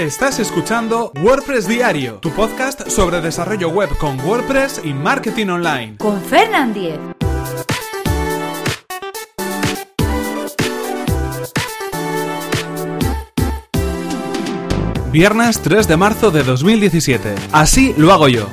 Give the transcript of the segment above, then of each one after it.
Estás escuchando WordPress Diario, tu podcast sobre desarrollo web con WordPress y marketing online. Con Fernand Diez. Viernes 3 de marzo de 2017. Así lo hago yo.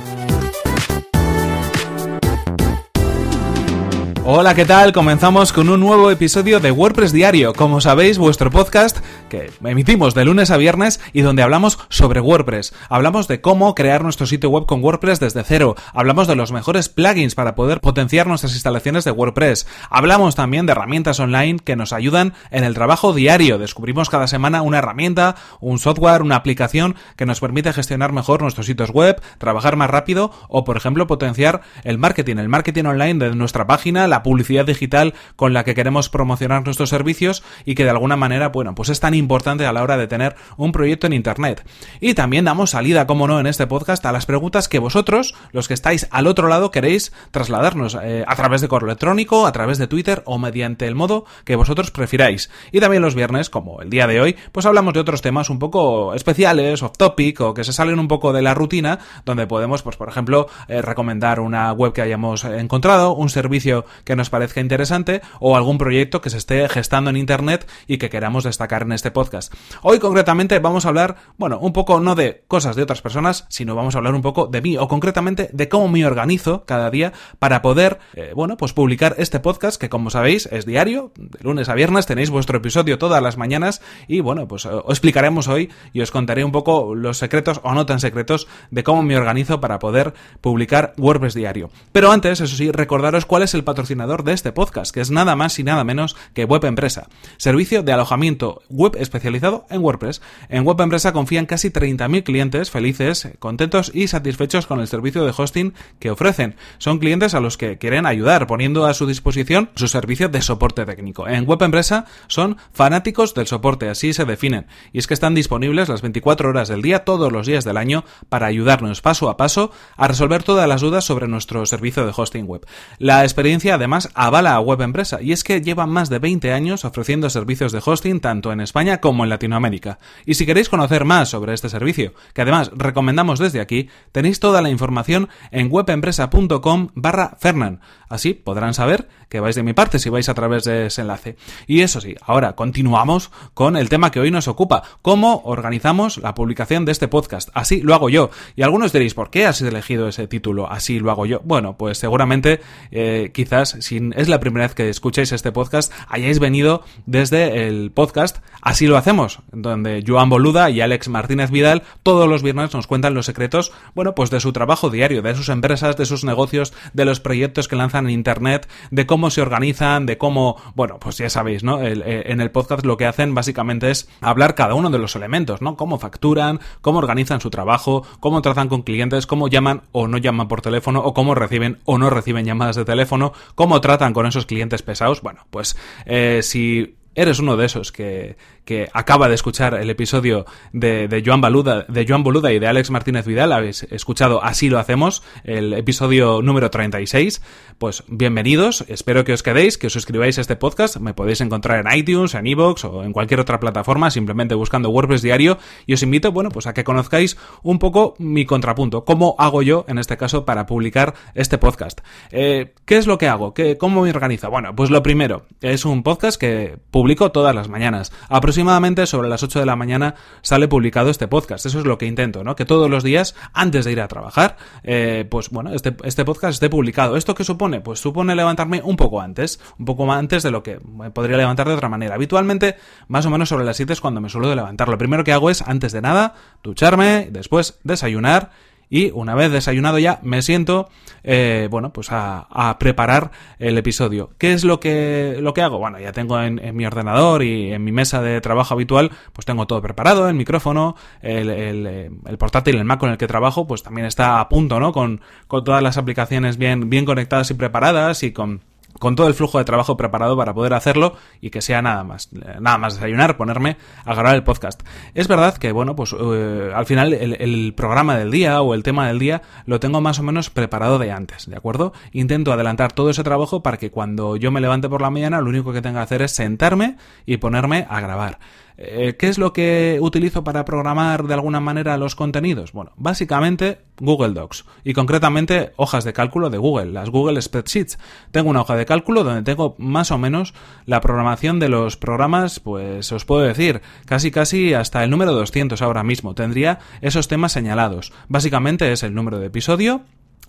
Hola, ¿qué tal? Comenzamos con un nuevo episodio de WordPress Diario, como sabéis, vuestro podcast que emitimos de lunes a viernes y donde hablamos sobre WordPress. Hablamos de cómo crear nuestro sitio web con WordPress desde cero. Hablamos de los mejores plugins para poder potenciar nuestras instalaciones de WordPress. Hablamos también de herramientas online que nos ayudan en el trabajo diario. Descubrimos cada semana una herramienta, un software, una aplicación que nos permite gestionar mejor nuestros sitios web, trabajar más rápido o, por ejemplo, potenciar el marketing, el marketing online de nuestra página, publicidad digital con la que queremos promocionar nuestros servicios y que de alguna manera, bueno, pues es tan importante a la hora de tener un proyecto en Internet. Y también damos salida, como no, en este podcast a las preguntas que vosotros, los que estáis al otro lado, queréis trasladarnos eh, a través de correo electrónico, a través de Twitter o mediante el modo que vosotros prefiráis. Y también los viernes, como el día de hoy, pues hablamos de otros temas un poco especiales, off topic o que se salen un poco de la rutina, donde podemos, pues por ejemplo, eh, recomendar una web que hayamos encontrado, un servicio que nos parezca interesante o algún proyecto que se esté gestando en Internet y que queramos destacar en este podcast. Hoy concretamente vamos a hablar, bueno, un poco no de cosas de otras personas, sino vamos a hablar un poco de mí o concretamente de cómo me organizo cada día para poder, eh, bueno, pues publicar este podcast que como sabéis es diario, de lunes a viernes tenéis vuestro episodio todas las mañanas y bueno, pues eh, os explicaremos hoy y os contaré un poco los secretos o no tan secretos de cómo me organizo para poder publicar WordPress diario. Pero antes, eso sí, recordaros cuál es el patrocinador de este podcast, que es nada más y nada menos que Web Empresa, servicio de alojamiento web especializado en WordPress. En Web Empresa confían casi 30.000 clientes felices, contentos y satisfechos con el servicio de hosting que ofrecen. Son clientes a los que quieren ayudar, poniendo a su disposición su servicio de soporte técnico. En Web Empresa son fanáticos del soporte, así se definen, y es que están disponibles las 24 horas del día, todos los días del año, para ayudarnos paso a paso a resolver todas las dudas sobre nuestro servicio de hosting web. La experiencia además avala a Web Empresa y es que llevan más de 20 años ofreciendo servicios de hosting tanto en España como en Latinoamérica. Y si queréis conocer más sobre este servicio, que además recomendamos desde aquí, tenéis toda la información en webempresa.com barra Fernan. Así podrán saber que vais de mi parte si vais a través de ese enlace. Y eso sí, ahora continuamos con el tema que hoy nos ocupa, cómo organizamos la publicación de este podcast. Así lo hago yo. Y algunos diréis, ¿por qué has elegido ese título? Así lo hago yo. Bueno, pues seguramente eh, quizás si es la primera vez que escucháis este podcast, hayáis venido desde el podcast Así lo hacemos, donde Joan Boluda y Alex Martínez Vidal todos los viernes nos cuentan los secretos, bueno, pues de su trabajo diario, de sus empresas, de sus negocios, de los proyectos que lanzan en Internet, de cómo se organizan, de cómo, bueno, pues ya sabéis, ¿no? Eh, en el podcast lo que hacen básicamente es hablar cada uno de los elementos, ¿no? Cómo facturan, cómo organizan su trabajo, cómo tratan con clientes, cómo llaman o no llaman por teléfono, o cómo reciben o no reciben llamadas de teléfono, cómo tratan con esos clientes pesados. Bueno, pues eh, si eres uno de esos que, que acaba de escuchar el episodio de, de, Joan Boluda, de Joan Boluda y de Alex Martínez Vidal, habéis escuchado Así lo hacemos, el episodio número 36, pues bienvenidos, espero que os quedéis, que os suscribáis a este podcast, me podéis encontrar en iTunes, en iVoox o en cualquier otra plataforma, simplemente buscando WordPress Diario, y os invito, bueno, pues a que conozcáis un poco mi contrapunto, cómo hago yo, en este caso, para publicar este podcast. Eh, ¿Qué es lo que hago? ¿Qué, ¿Cómo me organizo? Bueno, pues lo primero, es un podcast que publico todas las mañanas. Aproximadamente sobre las 8 de la mañana sale publicado este podcast. Eso es lo que intento, ¿no? Que todos los días, antes de ir a trabajar, eh, pues bueno, este, este podcast esté publicado. ¿Esto qué supone? Pues supone levantarme un poco antes, un poco antes de lo que me podría levantar de otra manera. Habitualmente, más o menos sobre las 7 es cuando me suelo levantar. Lo primero que hago es, antes de nada, ducharme, después desayunar y una vez desayunado ya me siento eh, bueno pues a, preparar el episodio. Qué es lo que lo que hago bueno ya tengo en, mi ordenador y en mi mesa de trabajo habitual pues tengo todo preparado el micrófono el, el, el, portátil el Mac con el que trabajo pues también está a punto no con, con todas las aplicaciones bien bien conectadas y preparadas y con con todo el flujo de trabajo preparado para poder hacerlo y que sea nada más, nada más desayunar, ponerme a grabar el podcast. Es verdad que, bueno, pues eh, al final el, programa del día o el tema del día lo tengo más o menos preparado de antes, ¿de acuerdo? Intento adelantar todo ese trabajo para que cuando yo me levante por la mañana lo único que tenga que hacer es sentarme y ponerme a grabar. Eh, ¿Qué es lo que utilizo para programar de alguna manera los contenidos? Bueno, básicamente Google Docs y concretamente hojas de cálculo de Google, las Google Spreadsheets. Tengo una hoja de cálculo donde tengo más o menos la programación de los programas, pues os puedo decir, casi casi hasta el número 200 ahora mismo. Tendría esos temas señalados. Básicamente es el número de episodio,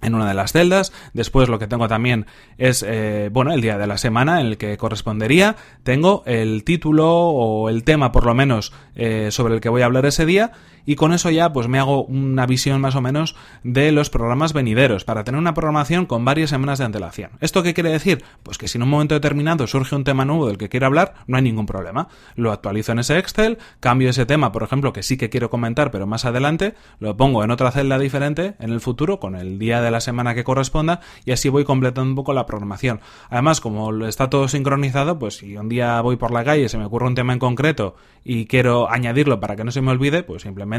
en una de las celdas. Después lo que tengo también es, eh, bueno, el día de la semana en el que correspondería. Tengo el título o el tema, por lo menos, eh, sobre el que voy a hablar ese día y con eso ya pues me hago una visión más o menos de los programas venideros para tener una programación con varias semanas de antelación. ¿Esto qué quiere decir? Pues que si en un momento determinado surge un tema nuevo del que quiero hablar, no hay ningún problema. Lo actualizo en ese Excel, cambio ese tema, por ejemplo, que sí que quiero comentar, pero más adelante, lo pongo en otra celda diferente en el futuro con el día de la semana que corresponda y así voy completando un poco la programación. Además, como está todo sincronizado, pues si un día voy por la calle se me ocurre un tema en concreto y quiero añadirlo para que no se me olvide, pues simplemente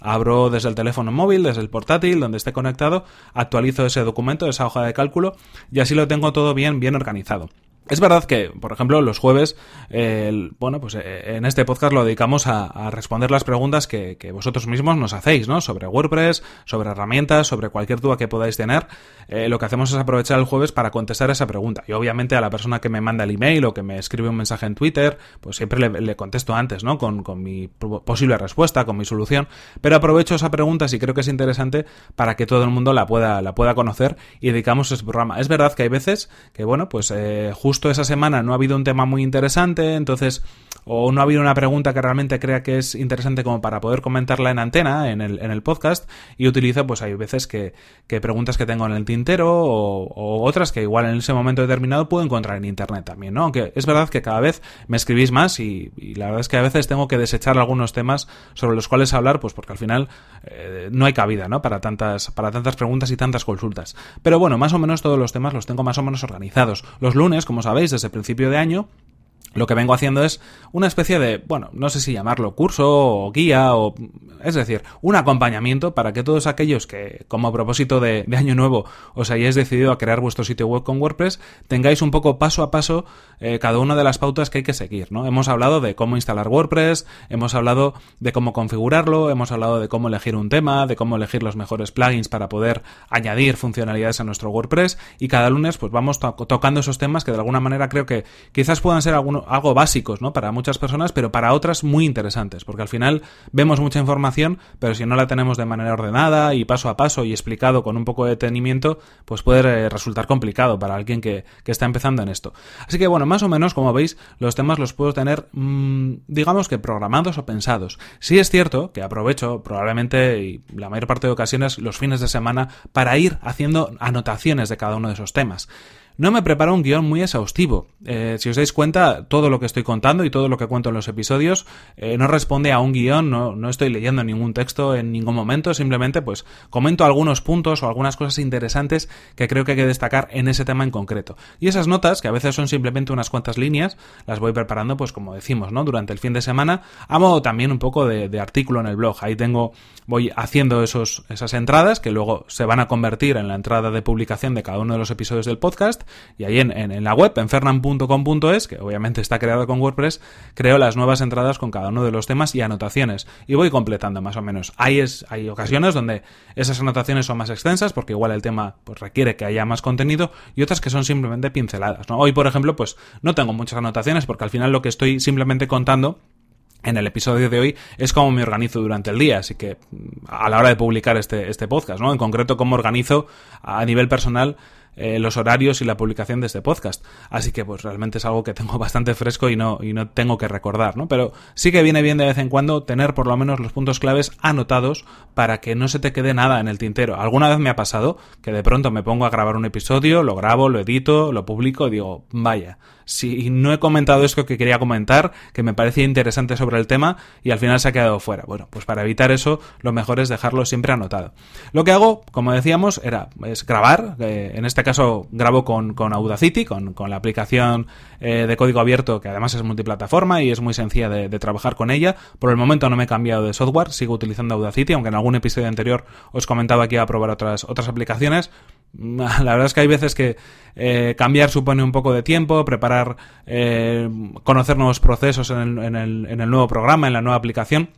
abro desde el teléfono móvil, desde el portátil, donde esté conectado, actualizo ese documento, esa hoja de cálculo y así lo tengo todo bien, bien organizado. Es verdad que, por ejemplo, los jueves, bueno, pues eh, en este podcast lo dedicamos a, responder las preguntas que, vosotros mismos nos hacéis, ¿no? Sobre WordPress, sobre herramientas, sobre cualquier duda que podáis tener. Eh, lo que hacemos es aprovechar el jueves para contestar esa pregunta. Y obviamente a la persona que me manda el email o que me escribe un mensaje en Twitter, pues siempre le, contesto antes, ¿no? Con, mi posible respuesta, con mi solución. Pero aprovecho esa pregunta si creo que es interesante para que todo el mundo la pueda, la pueda conocer y dedicamos ese programa. Es verdad que hay veces que, bueno, pues eh, justo esa semana no ha habido un tema muy interesante, entonces, o no ha habido una pregunta que realmente crea que es interesante como para poder comentarla en antena, en el, en el podcast, y utilizo, pues hay veces que, que preguntas que tengo en el tintero o, otras que igual en ese momento determinado puedo encontrar en internet también, ¿no? Aunque es verdad que cada vez me escribís más y, la verdad es que a veces tengo que desechar algunos temas sobre los cuales hablar, pues porque al final eh, no hay cabida, ¿no? Para tantas, para tantas preguntas y tantas consultas. Pero bueno, más o menos todos los temas los tengo más o menos organizados. Los lunes, como sabéis, desde el principio de año, lo que vengo haciendo es una especie de, bueno, no sé si llamarlo curso o guía o, es decir, un acompañamiento para que todos aquellos que, como propósito de, año nuevo, os hayáis decidido a crear vuestro sitio web con WordPress, tengáis un poco paso a paso eh, cada una de las pautas que hay que seguir, ¿no? Hemos hablado de cómo instalar WordPress, hemos hablado de cómo configurarlo, hemos hablado de cómo elegir un tema, de cómo elegir los mejores plugins para poder añadir funcionalidades a nuestro WordPress y cada lunes pues vamos tocando esos temas que de alguna manera creo que quizás puedan ser algunos algo básicos, ¿no? Para muchas personas, pero para otras muy interesantes, porque al final vemos mucha información, pero si no la tenemos de manera ordenada y paso a paso y explicado con un poco de detenimiento, pues puede eh, resultar complicado para alguien que, está empezando en esto. Así que bueno, más o menos, como veis, los temas los puedo tener, mm, digamos que programados o pensados. Sí es cierto que aprovecho probablemente y la mayor parte de ocasiones los fines de semana para ir haciendo anotaciones de cada uno de esos temas. No me preparo un guion muy exhaustivo. Eh, si os dais cuenta, todo lo que estoy contando y todo lo que cuento en los episodios eh, no responde a un guion, no, no, estoy leyendo ningún texto en ningún momento, simplemente pues comento algunos puntos o algunas cosas interesantes que creo que hay que destacar en ese tema en concreto. Y esas notas, que a veces son simplemente unas cuantas líneas, las voy preparando pues como decimos, ¿no? Durante el fin de semana, a modo también un poco de, de artículo en el blog. Ahí tengo, voy haciendo esos, esas entradas que luego se van a convertir en la entrada de publicación de cada uno de los episodios del podcast y ahí en, en, la web, en fernan.com.es, que obviamente está creado con WordPress, creo las nuevas entradas con cada uno de los temas y anotaciones. Y voy completando más o menos. Hay, es, hay ocasiones donde esas anotaciones son más extensas, porque igual el tema pues, requiere que haya más contenido, y otras que son simplemente pinceladas. ¿no? Hoy, por ejemplo, pues no tengo muchas anotaciones, porque al final lo que estoy simplemente contando en el episodio de hoy es cómo me organizo durante el día, así que a la hora de publicar este, este podcast, ¿no? En concreto, cómo organizo a nivel personal eh, los horarios y la publicación de este podcast. Así que pues realmente es algo que tengo bastante fresco y no, y no tengo que recordar, ¿no? Pero sí que viene bien de vez en cuando tener por lo menos los puntos claves anotados para que no se te quede nada en el tintero. Alguna vez me ha pasado que de pronto me pongo a grabar un episodio, lo grabo, lo edito, lo publico y digo, vaya, si no he comentado esto que quería comentar, que me parecía interesante sobre el tema y al final se ha quedado fuera. Bueno, pues para evitar eso, lo mejor es dejarlo siempre anotado. Lo que hago, como decíamos, era es grabar, eh, en este caso grabo con, Audacity, con, la aplicación eh, de código abierto que además es multiplataforma y es muy sencilla de, trabajar con ella. Por el momento no me he cambiado de software, sigo utilizando Audacity, aunque en algún episodio anterior os comentaba que iba a probar otras, otras aplicaciones La verdad es que hay veces que eh, cambiar supone un poco de tiempo, preparar, eh, conocer nuevos procesos en el nuevo programa, en la nueva aplicación.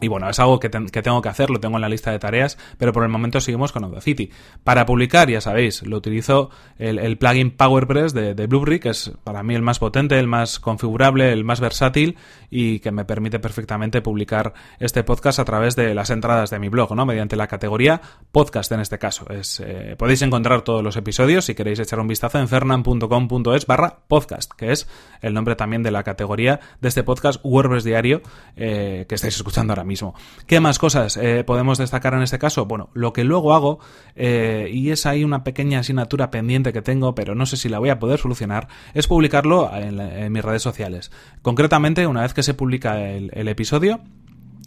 Y bueno, es algo que, que, tengo que hacer, lo tengo en la lista de tareas, pero por el momento seguimos con Audacity. Para publicar, ya sabéis, lo utilizo el, el plugin PowerPress de, de Blueberry, que es para mí el más potente, el más configurable, el más versátil y que me permite perfectamente publicar este podcast a través de las entradas de mi blog, ¿no? Mediante la categoría podcast en este caso. Es, eh, podéis encontrar todos los episodios si queréis echar un vistazo en fernan.com.es barra podcast, que es el nombre también de la categoría de este podcast WordPress Diario eh, que estáis escuchando ahora mismo. ¿Qué más cosas eh, podemos destacar en este caso? Bueno, lo que luego hago, eh, y es ahí una pequeña asignatura pendiente que tengo, pero no sé si la voy a poder solucionar, es publicarlo en, mis redes sociales. Concretamente, una vez que se publica el, el episodio,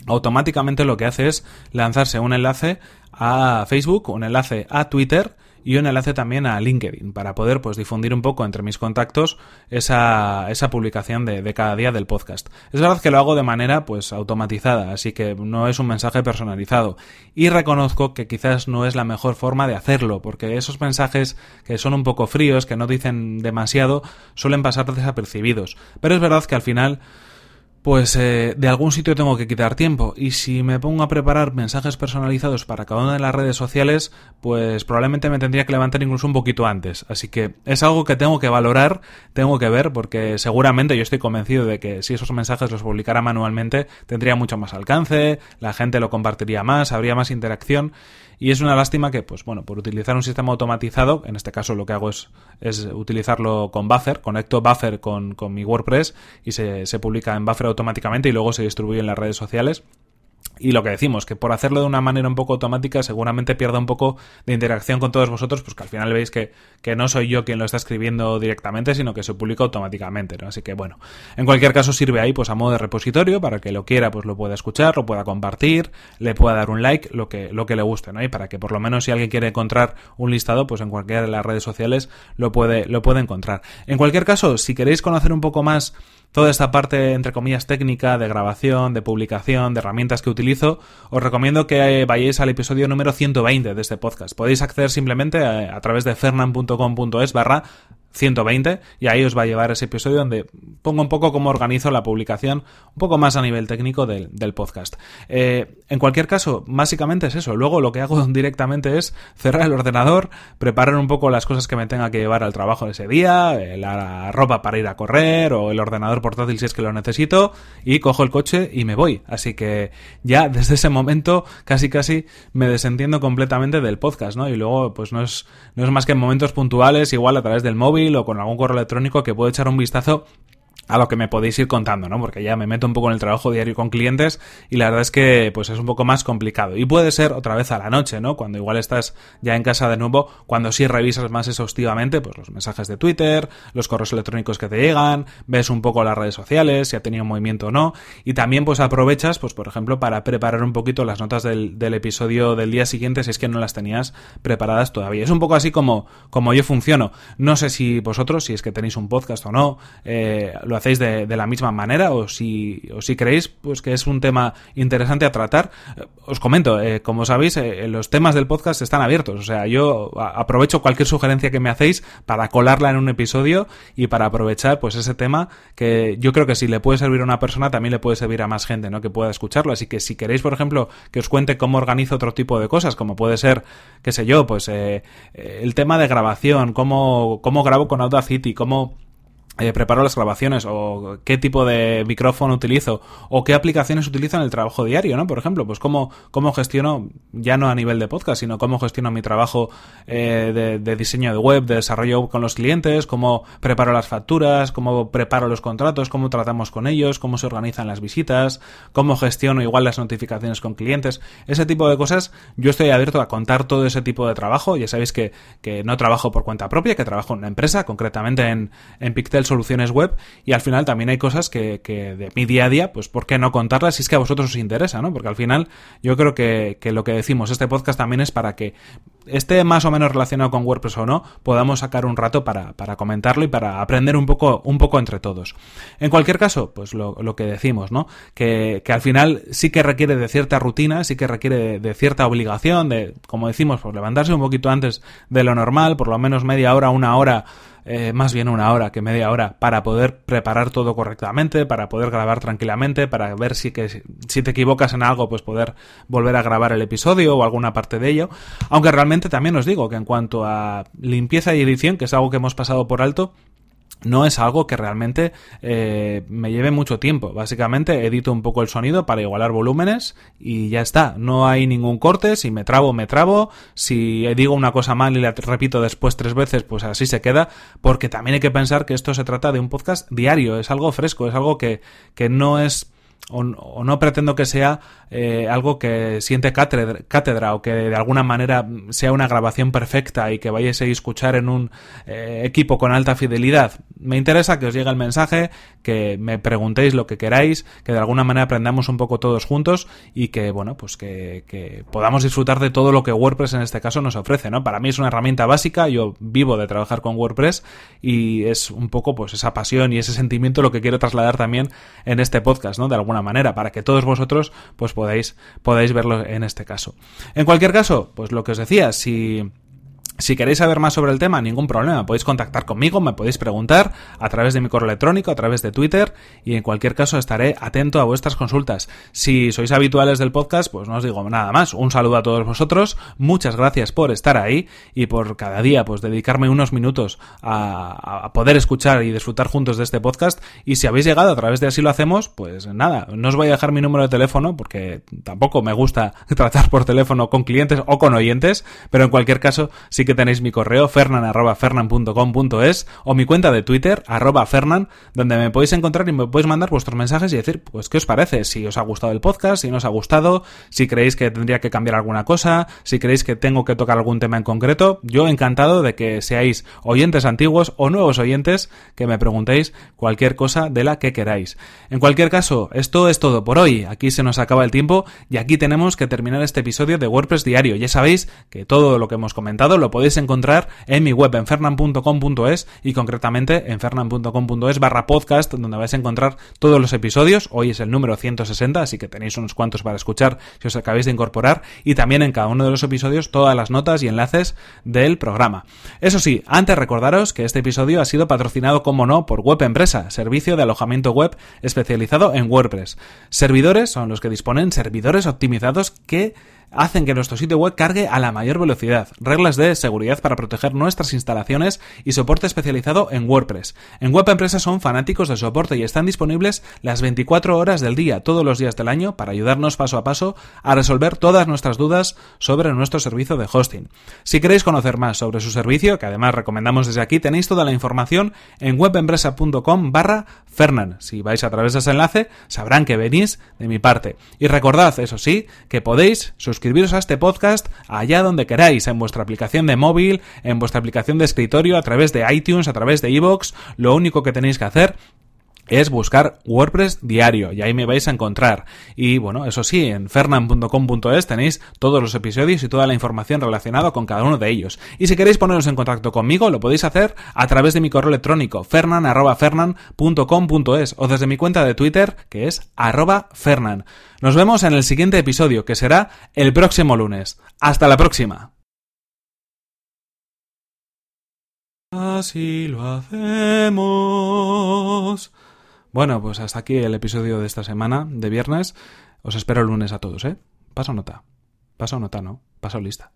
automáticamente lo que hace es lanzarse un enlace a Facebook, un enlace a Twitter, y un enlace también a LinkedIn para poder pues difundir un poco entre mis contactos esa, esa publicación de, de, cada día del podcast. Es verdad que lo hago de manera pues automatizada, así que no es un mensaje personalizado y reconozco que quizás no es la mejor forma de hacerlo, porque esos mensajes que son un poco fríos, que no dicen demasiado, suelen pasar desapercibidos. Pero es verdad que al final pues eh, de algún sitio tengo que quitar tiempo y si me pongo a preparar mensajes personalizados para cada una de las redes sociales, pues probablemente me tendría que levantar incluso un poquito antes. Así que es algo que tengo que valorar, tengo que ver, porque seguramente yo estoy convencido de que si esos mensajes los publicara manualmente tendría mucho más alcance, la gente lo compartiría más, habría más interacción y es una lástima que, pues bueno, por utilizar un sistema automatizado, en este caso lo que hago es, es utilizarlo con Buffer, conecto Buffer con, con mi WordPress y se, se publica en Buffer automáticamente y luego se distribuye en las redes sociales. Y lo que decimos, que por hacerlo de una manera un poco automática seguramente pierda un poco de interacción con todos vosotros, pues que al final veis que, que no soy yo quien lo está escribiendo directamente, sino que se publica automáticamente, ¿no? Así que bueno, en cualquier caso sirve ahí pues a modo de repositorio para que lo quiera pues lo pueda escuchar, lo pueda compartir, le pueda dar un like, lo que, lo que le guste, ¿no? Y para que por lo menos si alguien quiere encontrar un listado, pues en cualquiera de las redes sociales lo puede, lo puede encontrar. En cualquier caso, si queréis conocer un poco más toda esta parte, entre comillas, técnica de grabación, de publicación, de herramientas que utilizo, os recomiendo que vayáis al episodio número 120 de este podcast. Podéis acceder simplemente a, a través de fernan.com.es barra 120 y ahí os va a llevar ese episodio donde pongo un poco cómo organizo la publicación, un poco más a nivel técnico del, podcast. Eh, en cualquier caso, básicamente es eso. Luego lo que hago directamente es cerrar el ordenador, preparar un poco las cosas que me tenga que llevar al trabajo ese día, eh, la ropa para ir a correr o el ordenador portátil si es que lo necesito y cojo el coche y me voy. Así que ya desde ese momento casi casi me desentiendo completamente del podcast, ¿no? Y luego pues no es, no es más que en momentos puntuales, igual a través del móvil o con algún correo electrónico que puedo echar un vistazo a lo que me podéis ir contando, ¿no? Porque ya me meto un poco en el trabajo diario con clientes y la verdad es que pues es un poco más complicado. Y puede ser otra vez a la noche, ¿no? Cuando igual estás ya en casa de nuevo, cuando sí revisas más exhaustivamente pues los mensajes de Twitter, los correos electrónicos que te llegan, ves un poco las redes sociales, si ha tenido movimiento o no, y también pues aprovechas, pues por ejemplo, para preparar un poquito las notas del, episodio del día siguiente si es que no las tenías preparadas todavía. Es un poco así como, como yo funciono. No sé si vosotros, si es que tenéis un podcast o no, eh, lo hacéis de, de, la misma manera o si, o si creéis pues que es un tema interesante a tratar. Os comento, eh, como sabéis, eh, los temas del podcast están abiertos. O sea, yo aprovecho cualquier sugerencia que me hacéis para colarla en un episodio y para aprovechar pues ese tema que yo creo que si le puede servir a una persona también le puede servir a más gente, ¿no? Que pueda escucharlo. Así que si queréis, por ejemplo, que os cuente cómo organizo otro tipo de cosas, como puede ser, qué sé yo, pues eh, el tema de grabación, cómo, cómo grabo con Audacity, cómo eh, preparo las grabaciones o qué tipo de micrófono utilizo o qué aplicaciones utilizo en el trabajo diario, ¿no? Por ejemplo, pues cómo, cómo gestiono, ya no a nivel de podcast, sino cómo gestiono mi trabajo eh, de, diseño de web, de desarrollo con los clientes, cómo preparo las facturas, cómo preparo los contratos, cómo tratamos con ellos, cómo se organizan las visitas, cómo gestiono igual las notificaciones con clientes, ese tipo de cosas. Yo estoy abierto a contar todo ese tipo de trabajo. Ya sabéis que, que no trabajo por cuenta propia, que trabajo en una empresa, concretamente en, en Pictel soluciones web y al final también hay cosas que, que, de mi día a día, pues ¿por qué no contarlas si es que a vosotros os interesa, ¿no? Porque al final yo creo que, que lo que decimos, este podcast también es para que esté más o menos relacionado con WordPress o no, podamos sacar un rato para, comentarlo y para aprender un poco, un poco entre todos. En cualquier caso, pues lo, que decimos, ¿no? Que, al final sí que requiere de cierta rutina, sí que requiere de, cierta obligación, de, como decimos, pues levantarse un poquito antes de lo normal, por lo menos media hora, una hora eh, más bien una hora que media hora, para poder preparar todo correctamente, para poder grabar tranquilamente, para ver si, que, si te equivocas en algo, pues poder volver a grabar el episodio o alguna parte de ello. Aunque realmente también os digo que en cuanto a limpieza y edición, que es algo que hemos pasado por alto, no es algo que realmente eh, me lleve mucho tiempo. Básicamente edito un poco el sonido para igualar volúmenes y ya está. No hay ningún corte. Si me trabo, me trabo. Si digo una cosa mal y la repito después tres veces, pues así se queda. Porque también hay que pensar que esto se trata de un podcast diario. Es algo fresco. Es algo que, que no es o, no pretendo que sea eh, algo que siente cátedra, o que de alguna manera sea una grabación perfecta y que vayáis a escuchar en un eh, equipo con alta fidelidad. Me interesa que os llegue el mensaje, que me preguntéis lo que queráis, que de alguna manera aprendamos un poco todos juntos y que, bueno, pues que, podamos disfrutar de todo lo que WordPress en este caso nos ofrece, ¿no? Para mí es una herramienta básica, yo vivo de trabajar con WordPress y es un poco pues esa pasión y ese sentimiento lo que quiero trasladar también en este podcast, ¿no? Alguna manera, para que todos vosotros pues podáis, podáis verlo en este caso. En cualquier caso, pues lo que os decía, si si queréis saber más sobre el tema, ningún problema, podéis contactar conmigo, me podéis preguntar a través de mi correo electrónico, a través de Twitter y en cualquier caso estaré atento a vuestras consultas. Si sois habituales del podcast, pues no os digo nada más. Un saludo a todos vosotros, muchas gracias por estar ahí y por cada día pues dedicarme unos minutos a, poder escuchar y disfrutar juntos de este podcast y si habéis llegado a través de así lo hacemos, pues nada, no os voy a dejar mi número de teléfono porque tampoco me gusta tratar por teléfono con clientes o con oyentes, pero en cualquier caso, si que tenéis mi correo fernan.fernan.com.es o mi cuenta de Twitter, arroba fernan, donde me podéis encontrar y me podéis mandar vuestros mensajes y decir, pues, ¿qué os parece? Si os ha gustado el podcast, si no os ha gustado, si creéis que tendría que cambiar alguna cosa, si creéis que tengo que tocar algún tema en concreto. Yo encantado de que seáis oyentes antiguos o nuevos oyentes que me preguntéis cualquier cosa de la que queráis. En cualquier caso, esto es todo por hoy. Aquí se nos acaba el tiempo y aquí tenemos que terminar este episodio de WordPress Diario. Ya sabéis que todo lo que hemos comentado lo podéis encontrar en mi web en fernan.com.es y concretamente en fernan.com.es barra podcast donde vais a encontrar todos los episodios. Hoy es el número 160, así que tenéis unos cuantos para escuchar si os acabáis de incorporar y también en cada uno de los episodios todas las notas y enlaces del programa. Eso sí, antes recordaros que este episodio ha sido patrocinado, como no, por Web Empresa, servicio de alojamiento web especializado en WordPress. Servidores son los que disponen servidores optimizados que hacen que nuestro sitio web cargue a la mayor velocidad, reglas de seguridad para proteger nuestras instalaciones y soporte especializado en WordPress. En Web Empresa son fanáticos del soporte y están disponibles las 24 horas del día, todos los días del año, para ayudarnos paso a paso a resolver todas nuestras dudas sobre nuestro servicio de hosting. Si queréis conocer más sobre su servicio, que además recomendamos desde aquí, tenéis toda la información en webempresa.com barra Fernan. Si vais a través de ese enlace, sabrán que venís de mi parte. Y recordad, eso sí, que podéis suscribiros a este podcast allá donde queráis, en vuestra aplicación de móvil, en vuestra aplicación de escritorio, a través de iTunes, a través de iVoox. Lo único que tenéis que hacer es buscar WordPress diario y ahí me vais a encontrar. Y bueno, eso sí, en fernan.com.es tenéis todos los episodios y toda la información relacionada con cada uno de ellos. Y si queréis poneros en contacto conmigo, lo podéis hacer a través de mi correo electrónico fernan.fernan.com.es o desde mi cuenta de Twitter que es arroba fernan. Nos vemos en el siguiente episodio que será el próximo lunes. Hasta la próxima. Así lo hacemos. Bueno, pues hasta aquí el episodio de esta semana, de viernes. Os espero el lunes a todos, ¿eh? Paso nota. Paso nota, ¿no? Paso lista.